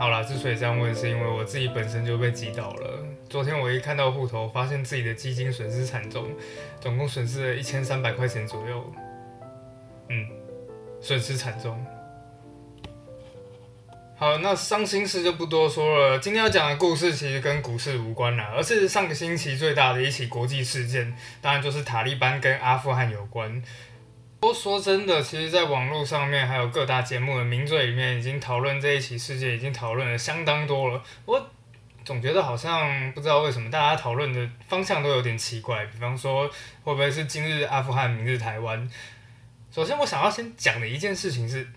好啦，之所以这样问，是因为我自己本身就被击倒了。昨天我一看到户头，发现自己的基金损失惨重，总共损失了一千三百块钱左右。嗯，损失惨重。好，那伤心事就不多说了。今天要讲的故事其实跟股市无关啦，而是上个星期最大的一起国际事件，当然就是塔利班跟阿富汗有关。不过说真的，其实在网络上面还有各大节目的名嘴里面，已经讨论这一起事件，已经讨论了相当多了。我总觉得好像不知道为什么大家讨论的方向都有点奇怪。比方说，会不会是今日阿富汗，明日台湾？首先，我想要先讲的一件事情是。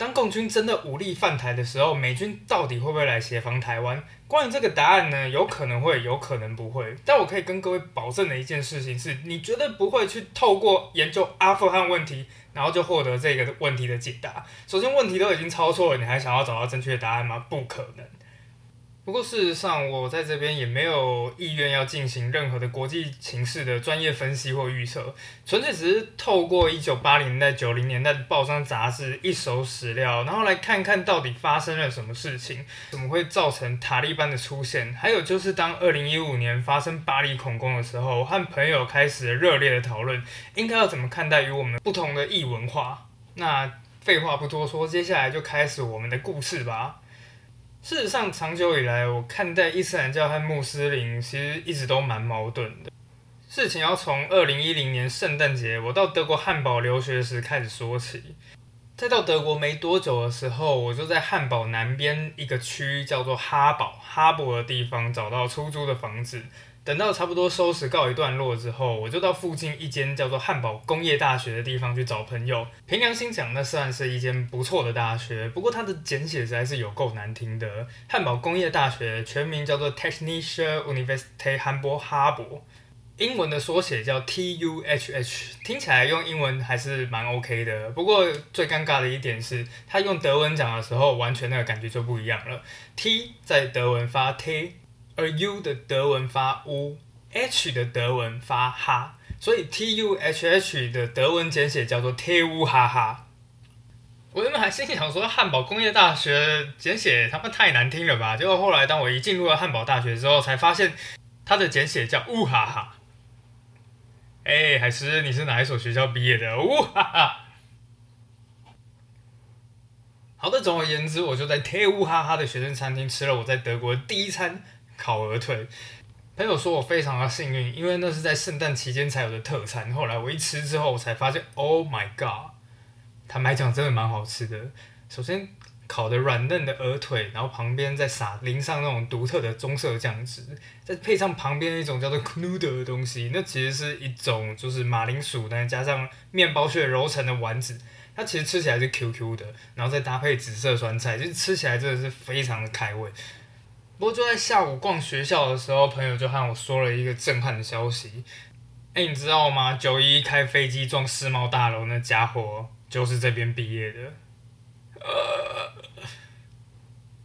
当共军真的武力犯台的时候，美军到底会不会来协防台湾？关于这个答案呢，有可能会，有可能不会。但我可以跟各位保证的一件事情是，你绝对不会去透过研究阿富汗问题，然后就获得这个问题的解答。首先，问题都已经超错了，你还想要找到正确的答案吗？不可能。不过事实上，我在这边也没有意愿要进行任何的国际形势的专业分析或预测，纯粹只是透过一九八零年代、九零年代的报章杂志一手史料，然后来看看到底发生了什么事情，怎么会造成塔利班的出现，还有就是当二零一五年发生巴黎恐攻的时候，和朋友开始热烈的讨论，应该要怎么看待与我们不同的异文化。那废话不多说，接下来就开始我们的故事吧。事实上，长久以来，我看待伊斯兰教和穆斯林其实一直都蛮矛盾的。事情要从二零一零年圣诞节我到德国汉堡留学时开始说起。在到德国没多久的时候，我就在汉堡南边一个区叫做哈堡哈伯的地方找到出租的房子。等到差不多收拾告一段落之后，我就到附近一间叫做汉堡工业大学的地方去找朋友。凭良心讲，那算是一间不错的大学，不过它的简写实在是有够难听的。汉堡工业大学全名叫做 Technische Universität Hamburg，英文的缩写叫 TUHH，听起来用英文还是蛮 OK 的。不过最尴尬的一点是，他用德文讲的时候，完全那个感觉就不一样了。T 在德文发 T。而 U 的德文发 U，H 的德文发哈，所以 T U H H 的德文简写叫做 T U 哈哈。我原本还心想说汉堡工业大学简写他妈太难听了吧，结果后来当我一进入了汉堡大学之后，才发现它的简写叫乌哈哈。哎，海狮，你是哪一所学校毕业的？乌哈哈。好的，总而言之，我就在 T 乌哈哈的学生餐厅吃了我在德国第一餐。烤鹅腿，朋友说我非常的幸运，因为那是在圣诞期间才有的特餐。后来我一吃之后，我才发现，Oh my god！坦白讲，真的蛮好吃的。首先烤的软嫩的鹅腿，然后旁边再撒淋上那种独特的棕色酱汁，再配上旁边一种叫做 Knuder 的东西，那其实是一种就是马铃薯，呢加上面包屑揉成的丸子，它其实吃起来是 QQ 的，然后再搭配紫色酸菜，就是吃起来真的是非常的开胃。不过就在下午逛学校的时候，朋友就和我说了一个震撼的消息。哎，你知道吗？九一开飞机撞世贸大楼那家伙就是这边毕业的。呃，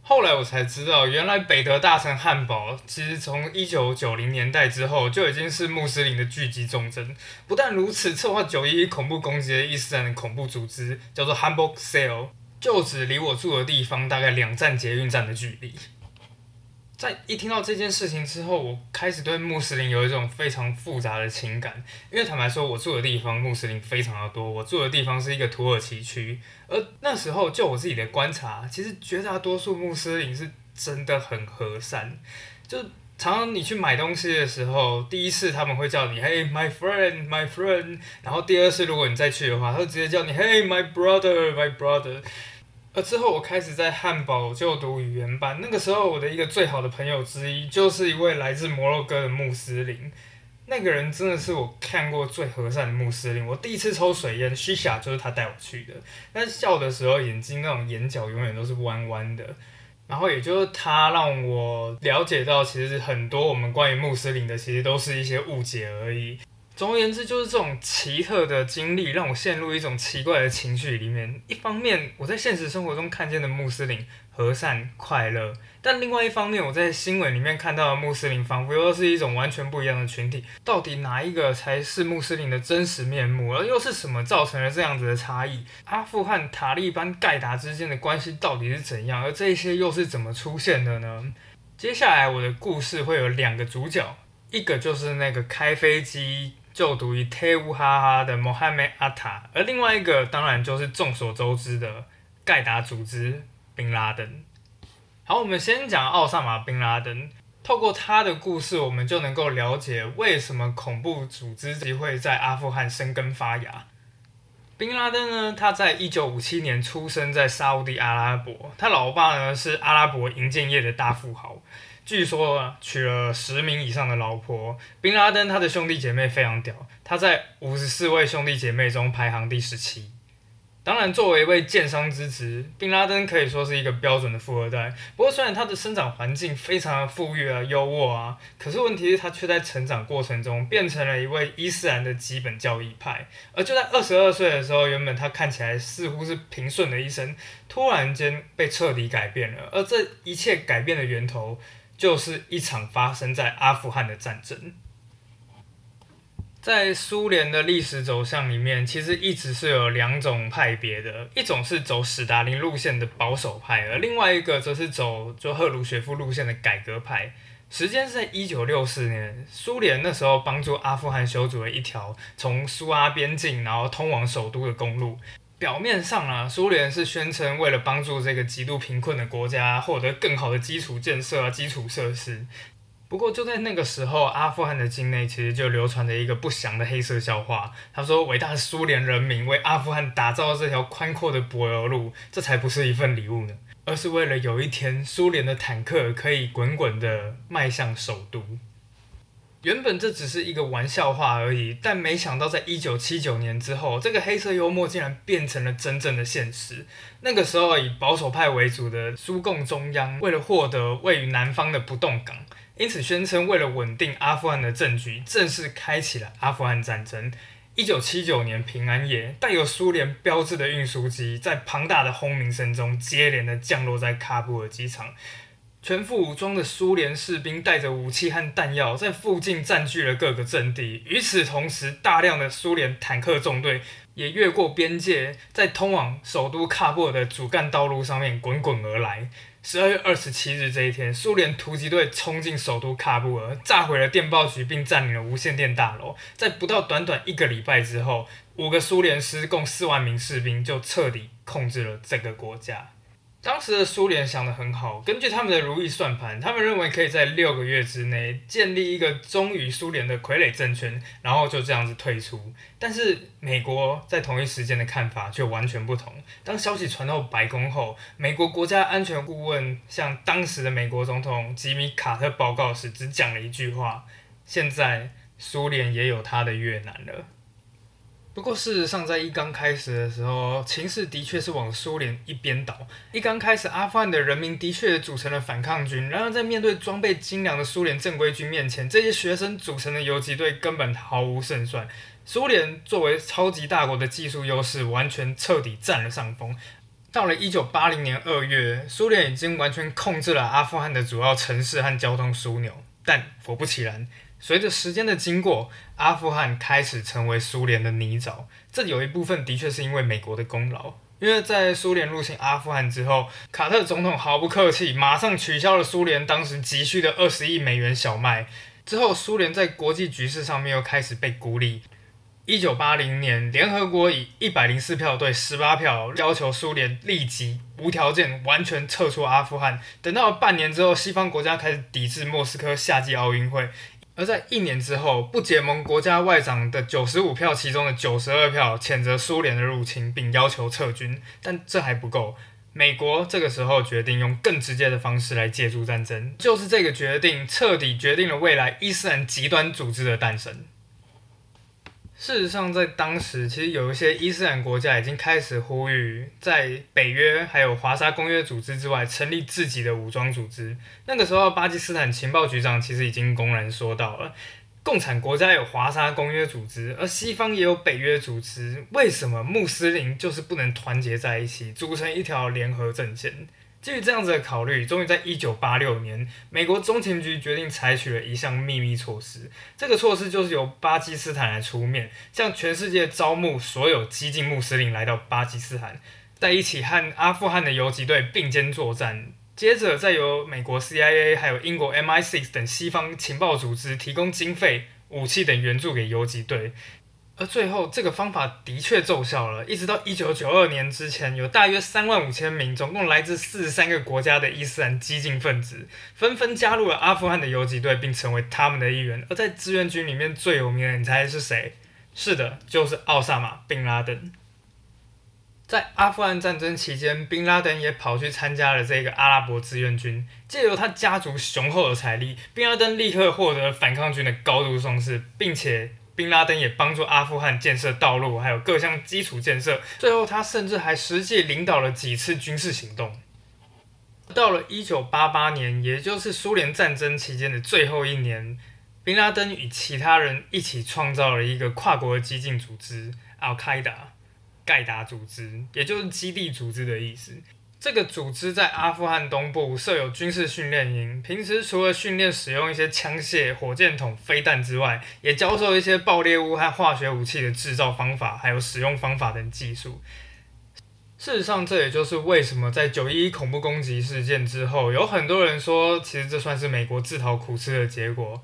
后来我才知道，原来北德大城汉堡其实从一九九零年代之后就已经是穆斯林的聚集重镇。不但如此，策划九一恐怖攻击的伊斯兰恐怖组织叫做 Hamburg Cell，就只离我住的地方大概两站捷运站的距离。在一听到这件事情之后，我开始对穆斯林有一种非常复杂的情感。因为坦白说，我住的地方穆斯林非常的多，我住的地方是一个土耳其区，而那时候就我自己的观察，其实绝大多数穆斯林是真的很和善。就常常你去买东西的时候，第一次他们会叫你 “Hey my friend, my friend”，然后第二次如果你再去的话，他就直接叫你 “Hey my brother, my brother”。而之后，我开始在汉堡就读语言班。那个时候，我的一个最好的朋友之一，就是一位来自摩洛哥的穆斯林。那个人真的是我看过最和善的穆斯林。我第一次抽水烟，西夏就是他带我去的。但笑的时候，眼睛那种眼角永远都是弯弯的。然后，也就是他让我了解到，其实很多我们关于穆斯林的，其实都是一些误解而已。总而言之，就是这种奇特的经历让我陷入一种奇怪的情绪里面。一方面，我在现实生活中看见的穆斯林和善快乐，但另外一方面，我在新闻里面看到的穆斯林仿佛又是一种完全不一样的群体。到底哪一个才是穆斯林的真实面目？而又是什么造成了这样子的差异？阿富汗塔利班盖达之间的关系到底是怎样？而这些又是怎么出现的呢？接下来我的故事会有两个主角，一个就是那个开飞机就读于泰乌哈哈的穆罕默阿塔，而另外一个当然就是众所周知的盖达组织宾拉登。好，我们先讲奥萨马宾拉登，透过他的故事，我们就能够了解为什么恐怖组织会在阿富汗生根发芽。宾拉登呢，他在一九五七年出生在沙地阿拉伯，他老爸呢是阿拉伯银建业的大富豪，据说娶了十名以上的老婆。宾拉登他的兄弟姐妹非常屌，他在五十四位兄弟姐妹中排行第十七。当然，作为一位建商之子，宾拉登可以说是一个标准的富二代。不过，虽然他的生长环境非常的富裕啊、优渥啊，可是问题是，他却在成长过程中变成了一位伊斯兰的基本教义派。而就在二十二岁的时候，原本他看起来似乎是平顺的一生，突然间被彻底改变了。而这一切改变的源头，就是一场发生在阿富汗的战争。在苏联的历史走向里面，其实一直是有两种派别的，一种是走史达林路线的保守派，而另外一个则是走就赫鲁雪夫路线的改革派。时间是在一九六四年，苏联那时候帮助阿富汗修筑了一条从苏阿边境然后通往首都的公路。表面上啊，苏联是宣称为了帮助这个极度贫困的国家获得更好的基础建设啊、基础设施。不过就在那个时候，阿富汗的境内其实就流传着一个不祥的黑色笑话。他说：“伟大的苏联人民为阿富汗打造这条宽阔的柏油路，这才不是一份礼物呢，而是为了有一天苏联的坦克可以滚滚的迈向首都。”原本这只是一个玩笑话而已，但没想到在一九七九年之后，这个黑色幽默竟然变成了真正的现实。那个时候以保守派为主的苏共中央，为了获得位于南方的不动港。因此，宣称为了稳定阿富汗的政局，正式开启了阿富汗战争。一九七九年平安夜，带有苏联标志的运输机在庞大的轰鸣声中接连的降落在喀布尔机场。全副武装的苏联士兵带着武器和弹药，在附近占据了各个阵地。与此同时，大量的苏联坦克纵队也越过边界，在通往首都喀布尔的主干道路上面滚滚而来。十二月二十七日这一天，苏联突击队冲进首都喀布尔，炸毁了电报局，并占领了无线电大楼。在不到短短一个礼拜之后，五个苏联师共四万名士兵就彻底控制了整个国家。当时的苏联想得很好，根据他们的如意算盘，他们认为可以在六个月之内建立一个忠于苏联的傀儡政权，然后就这样子退出。但是美国在同一时间的看法却完全不同。当消息传到白宫后，美国国家安全顾问向当时的美国总统吉米·卡特报告时，只讲了一句话：现在苏联也有他的越南了。不过，事实上，在一刚开始的时候，情势的确是往苏联一边倒。一刚开始，阿富汗的人民的确组成了反抗军。然而，在面对装备精良的苏联正规军面前，这些学生组成的游击队根本毫无胜算。苏联作为超级大国的技术优势完全彻底占了上风。到了一九八零年二月，苏联已经完全控制了阿富汗的主要城市和交通枢纽。但果不其然。随着时间的经过，阿富汗开始成为苏联的泥沼。这有一部分的确是因为美国的功劳，因为在苏联入侵阿富汗之后，卡特总统毫不客气，马上取消了苏联当时急需的二十亿美元小麦。之后，苏联在国际局势上面又开始被孤立。一九八零年，联合国以一百零四票对十八票要求苏联立即无条件完全撤出阿富汗。等到半年之后，西方国家开始抵制莫斯科夏季奥运会。而在一年之后，不结盟国家外长的九十五票，其中的九十二票谴责苏联的入侵，并要求撤军。但这还不够，美国这个时候决定用更直接的方式来介入战争，就是这个决定彻底决定了未来伊斯兰极端组织的诞生。事实上，在当时，其实有一些伊斯兰国家已经开始呼吁，在北约还有华沙公约组织之外，成立自己的武装组织。那个时候，巴基斯坦情报局长其实已经公然说到了，共产国家有华沙公约组织，而西方也有北约组织，为什么穆斯林就是不能团结在一起，组成一条联合阵线？基于这样子的考虑，终于在一九八六年，美国中情局决定采取了一项秘密措施。这个措施就是由巴基斯坦来出面，向全世界招募所有激进穆斯林来到巴基斯坦，在一起和阿富汗的游击队并肩作战。接着，再由美国 CIA 还有英国 MI6 等西方情报组织提供经费、武器等援助给游击队，而最后这个方法的确奏效了。一直到一九九二年之前，有大约三万五千名，总共来自四十三个国家的伊斯兰激进分子，纷纷加入了阿富汗的游击队，并成为他们的一员。而在志愿军里面最有名的，你猜是谁？是的，就是奥萨马·宾拉登。在阿富汗战争期间，宾拉登也跑去参加了这个阿拉伯志愿军。借由他家族雄厚的财力，宾拉登立刻获得反抗军的高度重视，并且宾拉登也帮助阿富汗建设道路，还有各项基础建设。最后，他甚至还实际领导了几次军事行动。到了一九八八年，也就是苏联战争期间的最后一年，宾拉登与其他人一起创造了一个跨国激进组织——阿卡达。盖达组织，也就是基地组织的意思。这个组织在阿富汗东部设有军事训练营，平时除了训练使用一些枪械、火箭筒、飞弹之外，也教授一些爆裂物和化学武器的制造方法，还有使用方法等技术。事实上，这也就是为什么在九一一恐怖攻击事件之后，有很多人说，其实这算是美国自讨苦吃的结果。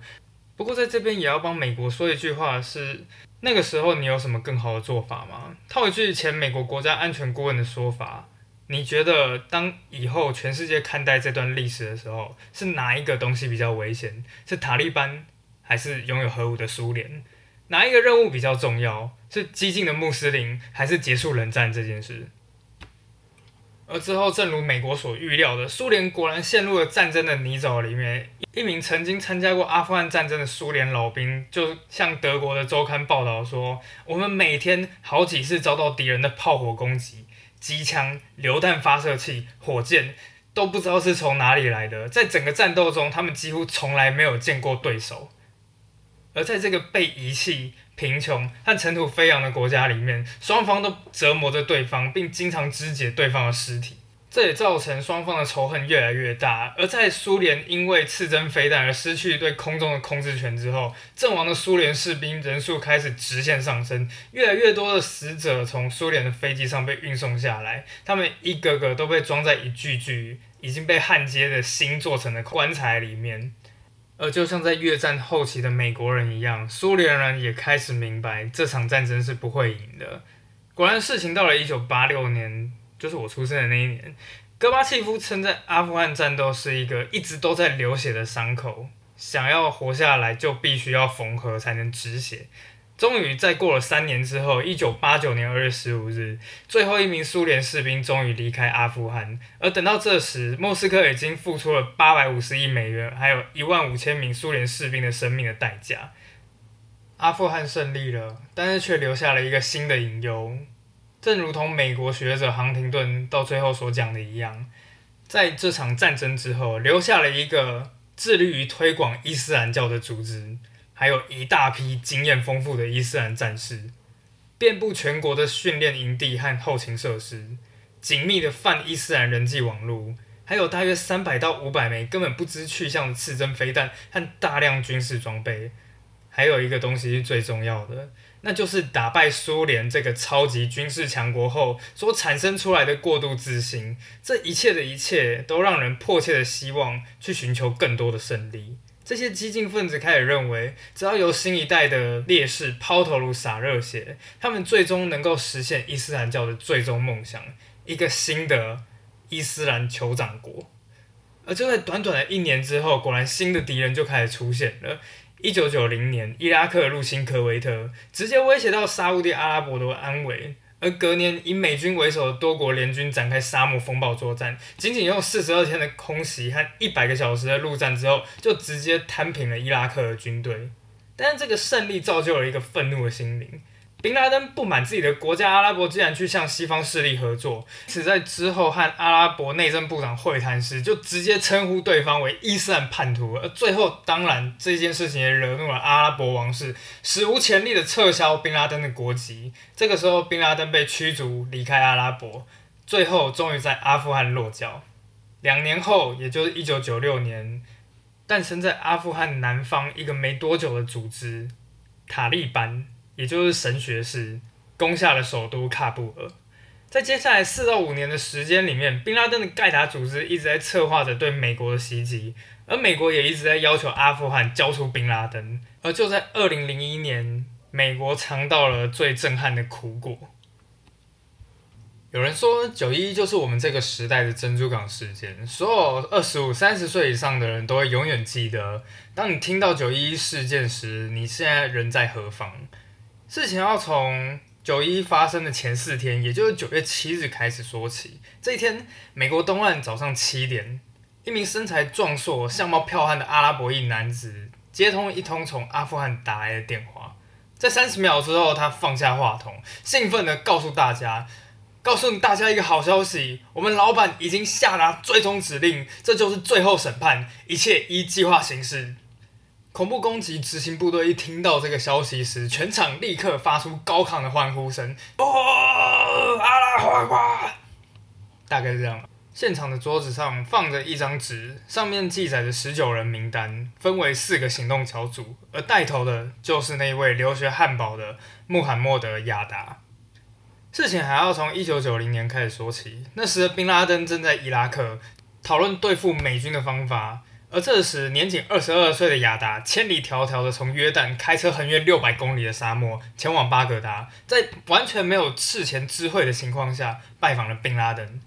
不过，在这边也要帮美国说一句话是。那个时候你有什么更好的做法吗？套一句前美国国家安全顾问的说法，你觉得当以后全世界看待这段历史的时候，是哪一个东西比较危险？是塔利班还是拥有核武的苏联？哪一个任务比较重要？是激进的穆斯林还是结束冷战这件事？而之后，正如美国所预料的，苏联果然陷入了战争的泥沼里面。一名曾经参加过阿富汗战争的苏联老兵，就向德国的周刊报道说：“我们每天好几次遭到敌人的炮火攻击，机枪、榴弹发射器、火箭都不知道是从哪里来的。在整个战斗中，他们几乎从来没有见过对手。而在这个被遗弃。”贫穷和尘土飞扬的国家里面，双方都折磨着对方，并经常肢解对方的尸体。这也造成双方的仇恨越来越大。而在苏联因为刺针飞弹而失去对空中的控制权之后，阵亡的苏联士兵人数开始直线上升，越来越多的死者从苏联的飞机上被运送下来，他们一个个都被装在一具具已经被焊接的新做成的棺材里面。而就像在越战后期的美国人一样，苏联人也开始明白这场战争是不会赢的。果然，事情到了一九八六年，就是我出生的那一年，戈巴契夫称在阿富汗战斗是一个一直都在流血的伤口，想要活下来就必须要缝合才能止血。终于在过了三年之后，一九八九年二月十五日，最后一名苏联士兵终于离开阿富汗。而等到这时，莫斯科已经付出了八百五十亿美元，还有一万五千名苏联士兵的生命的代价。阿富汗胜利了，但是却留下了一个新的隐忧。正如同美国学者杭廷顿到最后所讲的一样，在这场战争之后，留下了一个致力于推广伊斯兰教的组织。还有一大批经验丰富的伊斯兰战士，遍布全国的训练营地和后勤设施，紧密的泛伊斯兰人际网络，还有大约三百到五百枚根本不知去向的刺针飞弹和大量军事装备。还有一个东西是最重要的，那就是打败苏联这个超级军事强国后所产生出来的过度自信。这一切的一切，都让人迫切的希望去寻求更多的胜利。这些激进分子开始认为，只要由新一代的烈士抛头颅洒热血，他们最终能够实现伊斯兰教的最终梦想——一个新的伊斯兰酋长国。而就在短短的一年之后，果然新的敌人就开始出现了。一九九零年，伊拉克入侵科威特，直接威胁到沙地阿拉伯的安危。而隔年，以美军为首的多国联军展开沙漠风暴作战，仅仅用四十二天的空袭和一百个小时的陆战之后，就直接摊平了伊拉克的军队。但是这个胜利造就了一个愤怒的心灵，宾拉登不满自己的国家阿拉伯竟然去向西方势力合作，此在之后和阿拉伯内政部长会谈时，就直接称呼对方为伊斯兰叛徒。而最后，当然这件事情也惹怒了阿拉伯王室，史无前例的撤销宾拉登的国籍。这个时候，宾拉登被驱逐离开阿拉伯，最后终于在阿富汗落脚。两年后，也就是一九九六年，诞生在阿富汗南方一个没多久的组织——塔利班。也就是神学士攻下了首都喀布尔，在接下来四到五年的时间里面，宾拉登的盖达组织一直在策划着对美国的袭击，而美国也一直在要求阿富汗交出宾拉登。而就在二零零一年，美国尝到了最震撼的苦果。有人说九一就是我们这个时代的珍珠港事件，所有二十五、三十岁以上的人都会永远记得。当你听到九一事件时，你现在人在何方？事情要从九一发生的前四天，也就是九月七日开始说起。这一天，美国东岸早上七点，一名身材壮硕、相貌剽悍的阿拉伯裔男子接通一通从阿富汗打来的电话。在三十秒之后，他放下话筒，兴奋地告诉大家：“告诉大家一个好消息，我们老板已经下达最终指令，这就是最后审判，一切依计划行事。”恐怖攻击执行部队一听到这个消息时，全场立刻发出高亢的欢呼声。哦，阿拉大概是这样。现场的桌子上放着一张纸，上面记载着十九人名单，分为四个行动小组，而带头的就是那位留学汉堡的穆罕默德·亚达。事情还要从一九九零年开始说起，那时的宾拉登正在伊拉克讨论对付美军的方法。而这时，年仅二十二岁的亚达千里迢迢的从约旦开车横越六百公里的沙漠，前往巴格达，在完全没有事前知会的情况下，拜访了宾拉登。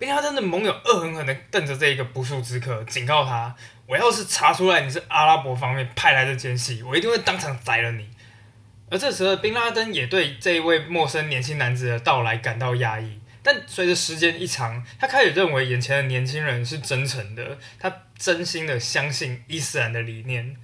宾拉登的盟友恶狠狠地瞪着这一个不速之客，警告他：“我要是查出来你是阿拉伯方面派来的奸细，我一定会当场宰了你。”而这时，宾拉登也对这一位陌生年轻男子的到来感到讶异。但随着时间一长，他开始认为眼前的年轻人是真诚的，他真心的相信伊斯兰的理念。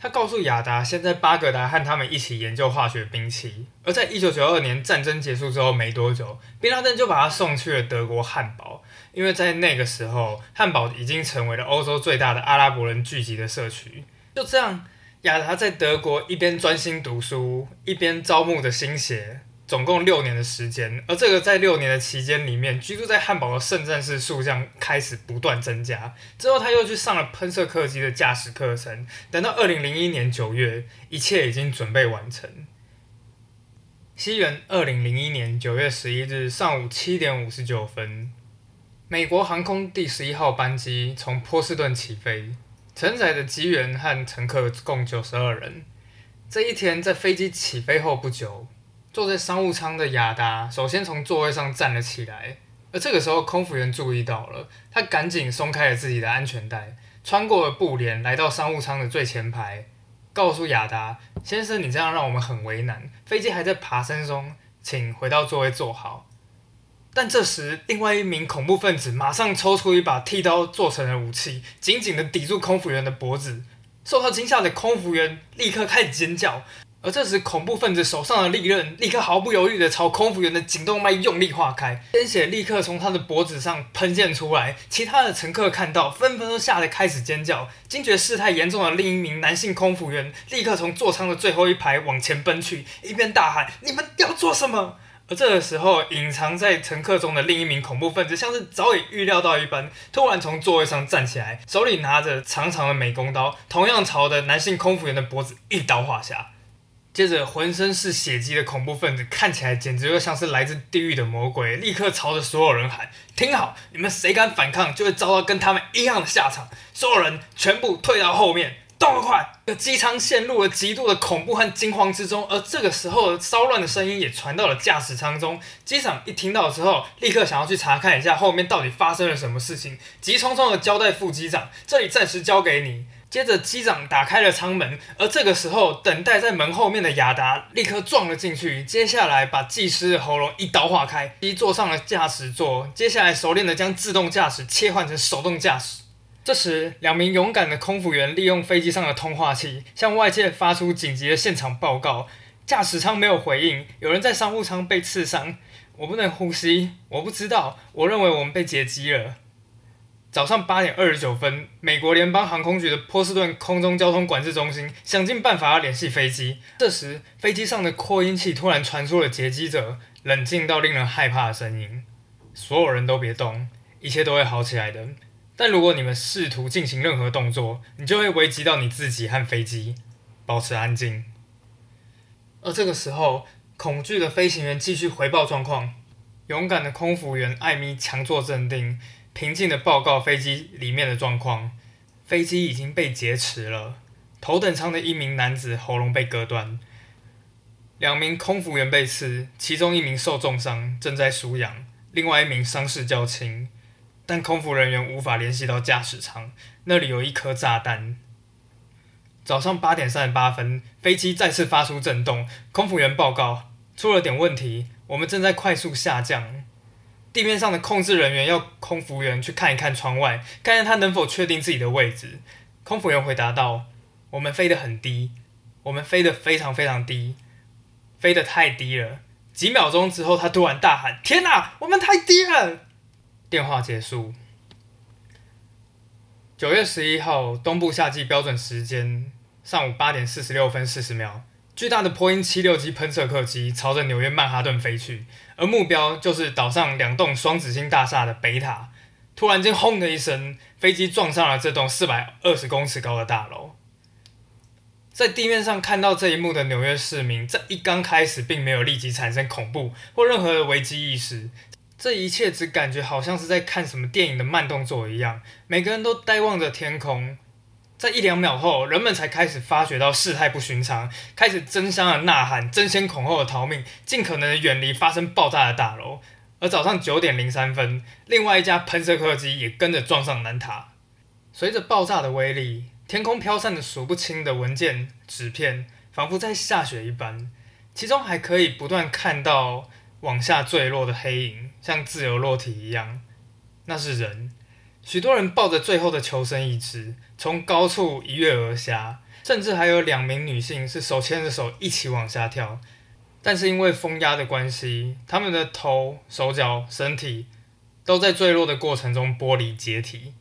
他告诉亚达，现在巴格达和他们一起研究化学兵器。而在一九九二年战争结束之后没多久，宾拉登就把他送去了德国汉堡，因为在那个时候，汉堡已经成为了欧洲最大的阿拉伯人聚集的社区。就这样，亚达在德国一边专心读书，一边招募着新血。总共六年的时间，而这个在六年的期间里面，居住在汉堡的圣战士数量开始不断增加。之后，他又去上了喷射客机的驾驶课程。等到二零零一年九月，一切已经准备完成。西元二零零一年九月十一日上午七点五十九分，美国航空第十一号班机从波士顿起飞，承载的机员和乘客共九十二人。这一天，在飞机起飞后不久。坐在商务舱的亚达首先从座位上站了起来，而这个时候空服员注意到了，他赶紧松开了自己的安全带，穿过了布帘，来到商务舱的最前排，告诉亚达先生：“你这样让我们很为难，飞机还在爬升中，请回到座位坐好。”但这时，另外一名恐怖分子马上抽出一把剃刀做成的武器，紧紧地抵住空服员的脖子。受到惊吓的空服员立刻开始尖叫。而这时，恐怖分子手上的利刃立刻毫不犹豫地朝空服员的颈动脉用力划开，鲜血立刻从他的脖子上喷溅出来。其他的乘客看到，纷纷都吓得开始尖叫。惊觉事态严重的另一名男性空服员立刻从座舱的最后一排往前奔去，一边大喊：“你们要做什么？”而这个时候，隐藏在乘客中的另一名恐怖分子像是早已预料到一般，突然从座位上站起来，手里拿着长长的美工刀，同样朝着男性空服员的脖子一刀划下。接着，浑身是血迹的恐怖分子看起来简直就像是来自地狱的魔鬼，立刻朝着所有人喊：“听好，你们谁敢反抗，就会遭到跟他们一样的下场。所有人全部退到后面，动得快！”机舱陷入了极度的恐怖和惊慌之中，而这个时候，骚乱的声音也传到了驾驶舱中。机长一听到之后，立刻想要去查看一下后面到底发生了什么事情，急匆匆的交代副机长：“这里暂时交给你。”接着，机长打开了舱门，而这个时候，等待在门后面的亚达立刻撞了进去。接下来，把技师的喉咙一刀划开，机坐上了驾驶座。接下来，熟练的将自动驾驶切换成手动驾驶。这时，两名勇敢的空服员利用飞机上的通话器，向外界发出紧急的现场报告。驾驶舱没有回应，有人在商务舱被刺伤，我不能呼吸，我不知道，我认为我们被劫机了。早上八点二十九分，美国联邦航空局的波士顿空中交通管制中心想尽办法要联系飞机。这时，飞机上的扩音器突然传出了劫机者冷静到令人害怕的声音：“所有人都别动，一切都会好起来的。但如果你们试图进行任何动作，你就会危及到你自己和飞机。保持安静。”而这个时候，恐惧的飞行员继续回报状况。勇敢的空服员艾米强作镇定。平静的报告飞机里面的状况，飞机已经被劫持了。头等舱的一名男子喉咙被割断，两名空服员被刺，其中一名受重伤，正在输氧，另外一名伤势较轻。但空服人员无法联系到驾驶舱，那里有一颗炸弹。早上八点三十八分，飞机再次发出震动，空服员报告出了点问题，我们正在快速下降。地面上的控制人员要空服员去看一看窗外，看看他能否确定自己的位置。空服员回答道：“我们飞得很低，我们飞得非常非常低，飞得太低了。”几秒钟之后，他突然大喊：“天哪，我们太低了！”电话结束。九月十一号，东部夏季标准时间上午八点四十六分四十秒。巨大的波音七六七喷射客机朝着纽约曼哈顿飞去，而目标就是岛上两栋双子星大厦的北塔。突然间，轰的一声，飞机撞上了这栋四百二十公尺高的大楼。在地面上看到这一幕的纽约市民，在一刚开始并没有立即产生恐怖或任何的危机意识，这一切只感觉好像是在看什么电影的慢动作一样，每个人都呆望着天空。在一两秒后，人们才开始发觉到事态不寻常，开始争相的呐喊，争先恐后的逃命，尽可能的远离发生爆炸的大楼。而早上九点零三分，另外一架喷射客机也跟着撞上南塔。随着爆炸的威力，天空飘散的数不清的文件、纸片，仿佛在下雪一般。其中还可以不断看到往下坠落的黑影，像自由落体一样。那是人。许多人抱着最后的求生意志，从高处一跃而下，甚至还有两名女性是手牵着手一起往下跳。但是因为风压的关系，他们的头、手脚、身体都在坠落的过程中剥离解体，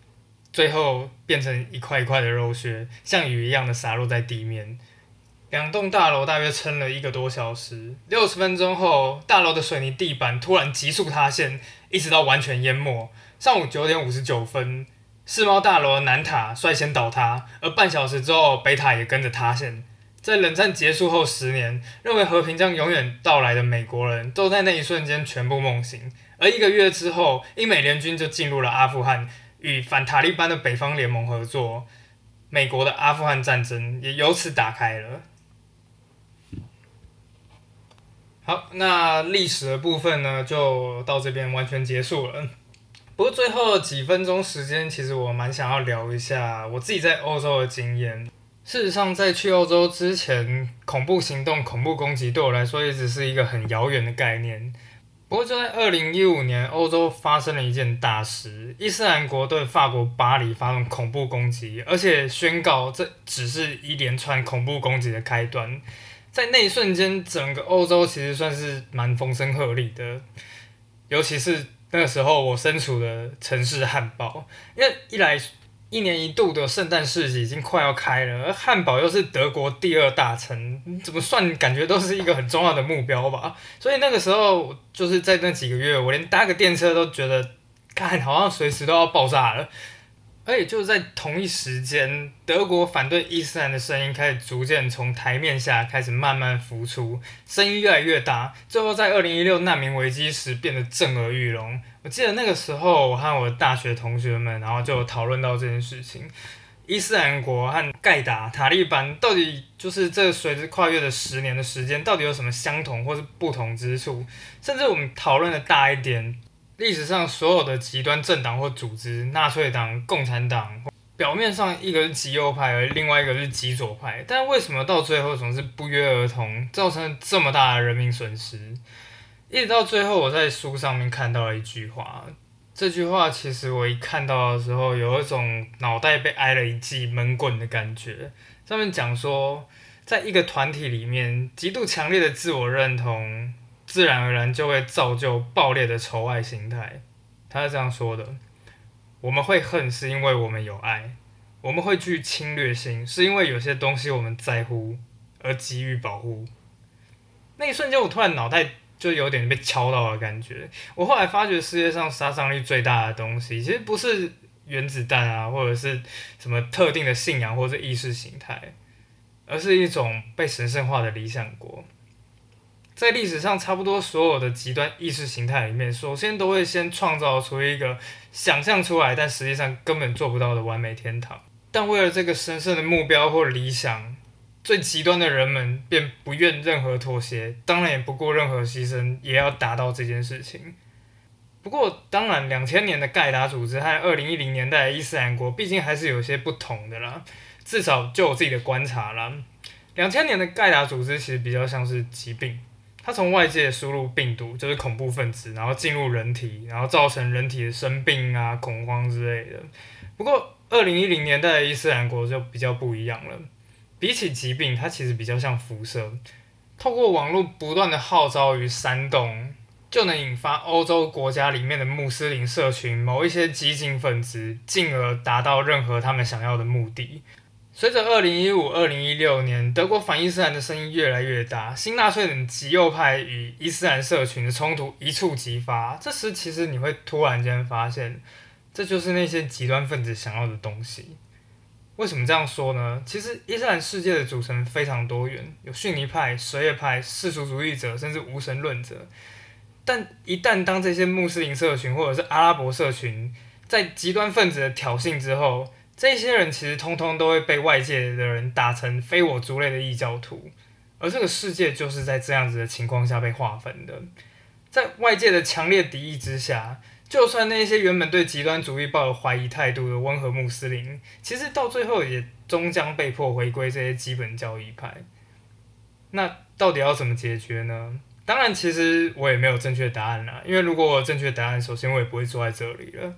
最后变成一块一块的肉屑，像雨一样的洒落在地面。两栋大楼大约撑了一个多小时，六十分钟后，大楼的水泥地板突然急速塌陷，一直到完全淹没。上午九点五十九分，世贸大楼南塔率先倒塌，而半小时之后，北塔也跟着塌陷。在冷战结束后十年，认为和平将永远到来的美国人都在那一瞬间全部梦醒。而一个月之后，英美联军就进入了阿富汗，与反塔利班的北方联盟合作，美国的阿富汗战争也由此打开了。好，那历史的部分呢，就到这边完全结束了。不过最后几分钟时间，其实我蛮想要聊一下我自己在欧洲的经验。事实上，在去欧洲之前，恐怖行动、恐怖攻击对我来说一直是一个很遥远的概念。不过就在二零一五年，欧洲发生了一件大事：伊斯兰国对法国巴黎发动恐怖攻击，而且宣告这只是一连串恐怖攻击的开端。在那一瞬间，整个欧洲其实算是蛮风声鹤唳的，尤其是。那个时候我身处的城市汉堡，因为一来一年一度的圣诞市集已经快要开了，而汉堡又是德国第二大城，怎么算感觉都是一个很重要的目标吧。所以那个时候就是在那几个月，我连搭个电车都觉得，看好像随时都要爆炸了。而且就是在同一时间，德国反对伊斯兰的声音开始逐渐从台面下开始慢慢浮出，声音越来越大，最后在二零一六难民危机时变得震耳欲聋。我记得那个时候，我和我的大学同学们，然后就讨论到这件事情：伊斯兰国和盖达、塔利班到底就是这随着跨越的十年的时间，到底有什么相同或是不同之处？甚至我们讨论的大一点。历史上所有的极端政党或组织，纳粹党、共产党，表面上一个是极右派，而另外一个是极左派，但为什么到最后总是不约而同，造成这么大的人民损失？一直到最后，我在书上面看到了一句话，这句话其实我一看到的时候，有一种脑袋被挨了一记闷棍的感觉。上面讲说，在一个团体里面，极度强烈的自我认同，自然而然就会造就爆裂的仇爱心态。他是这样说的：我们会恨，是因为我们有爱；我们会具侵略性，是因为有些东西我们在乎而给予保护。那一瞬间，我突然脑袋就有点被敲到的感觉。我后来发觉，世界上杀伤力最大的东西，其实不是原子弹啊，或者是什么特定的信仰或者意识形态，而是一种被神圣化的理想国。在历史上，差不多所有的极端意识形态里面，首先都会先创造出一个想象出来，但实际上根本做不到的完美天堂。但为了这个神圣的目标或理想，最极端的人们便不愿任何妥协，当然也不顾任何牺牲，也要达到这件事情。不过，当然，两千年的盖达组织和二零一零年代的伊斯兰国，毕竟还是有些不同的啦。至少就我自己的观察啦，两千年的盖达组织其实比较像是疾病。它从外界输入病毒，就是恐怖分子，然后进入人体，然后造成人体的生病啊、恐慌之类的。不过，二零一零年代的伊斯兰国就比较不一样了。比起疾病，它其实比较像辐射，透过网络不断的号召与煽动，就能引发欧洲国家里面的穆斯林社群某一些激进分子，进而达到任何他们想要的目的。随着二零一五、二零一六年德国反伊斯兰的声音越来越大，新纳粹等极右派与伊斯兰社群的冲突一触即发。这时，其实你会突然间发现，这就是那些极端分子想要的东西。为什么这样说呢？其实伊斯兰世界的组成非常多元，有逊尼派、什叶派、世俗主义者，甚至无神论者。但一旦当这些穆斯林社群或者是阿拉伯社群在极端分子的挑衅之后，这些人其实通通都会被外界的人打成非我族类的异教徒，而这个世界就是在这样子的情况下被划分的。在外界的强烈敌意之下，就算那些原本对极端主义抱有怀疑态度的温和穆斯林，其实到最后也终将被迫回归这些基本教义派。那到底要怎么解决呢？当然，其实我也没有正确答案啦，因为如果我有正确答案，首先我也不会坐在这里了。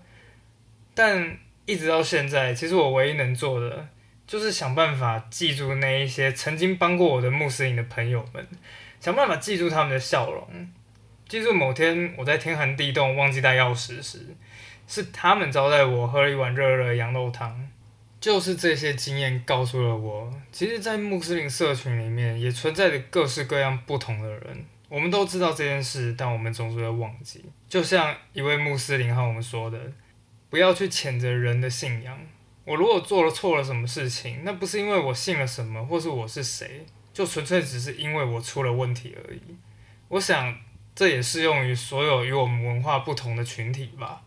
但一直到现在，其实我唯一能做的，就是想办法记住那一些曾经帮过我的穆斯林的朋友们，想办法记住他们的笑容，记住某天我在天寒地冻忘记带钥匙时，是他们招待我喝了一碗热热的羊肉汤。就是这些经验告诉了我，其实，在穆斯林社群里面，也存在着各式各样不同的人。我们都知道这件事，但我们总是会忘记。就像一位穆斯林和我们说的。不要去谴责人的信仰。我如果做了错了什么事情，那不是因为我信了什么，或是我是谁，就纯粹只是因为我出了问题而已。我想这也适用于所有与我们文化不同的群体吧。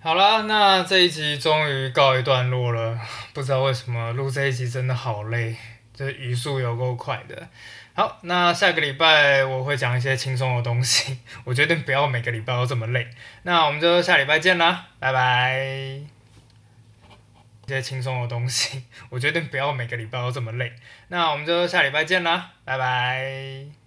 好了，那这一集终于告一段落了。不知道为什么录这一集真的好累，这语速有够快的。好，那下个礼拜我会讲一些轻松的东西。我决定不要每个礼拜都这么累。那我们就下礼拜见啦，拜拜。一些轻松的东西，我决定不要每个礼拜都这么累。那我们就下礼拜见啦，拜拜。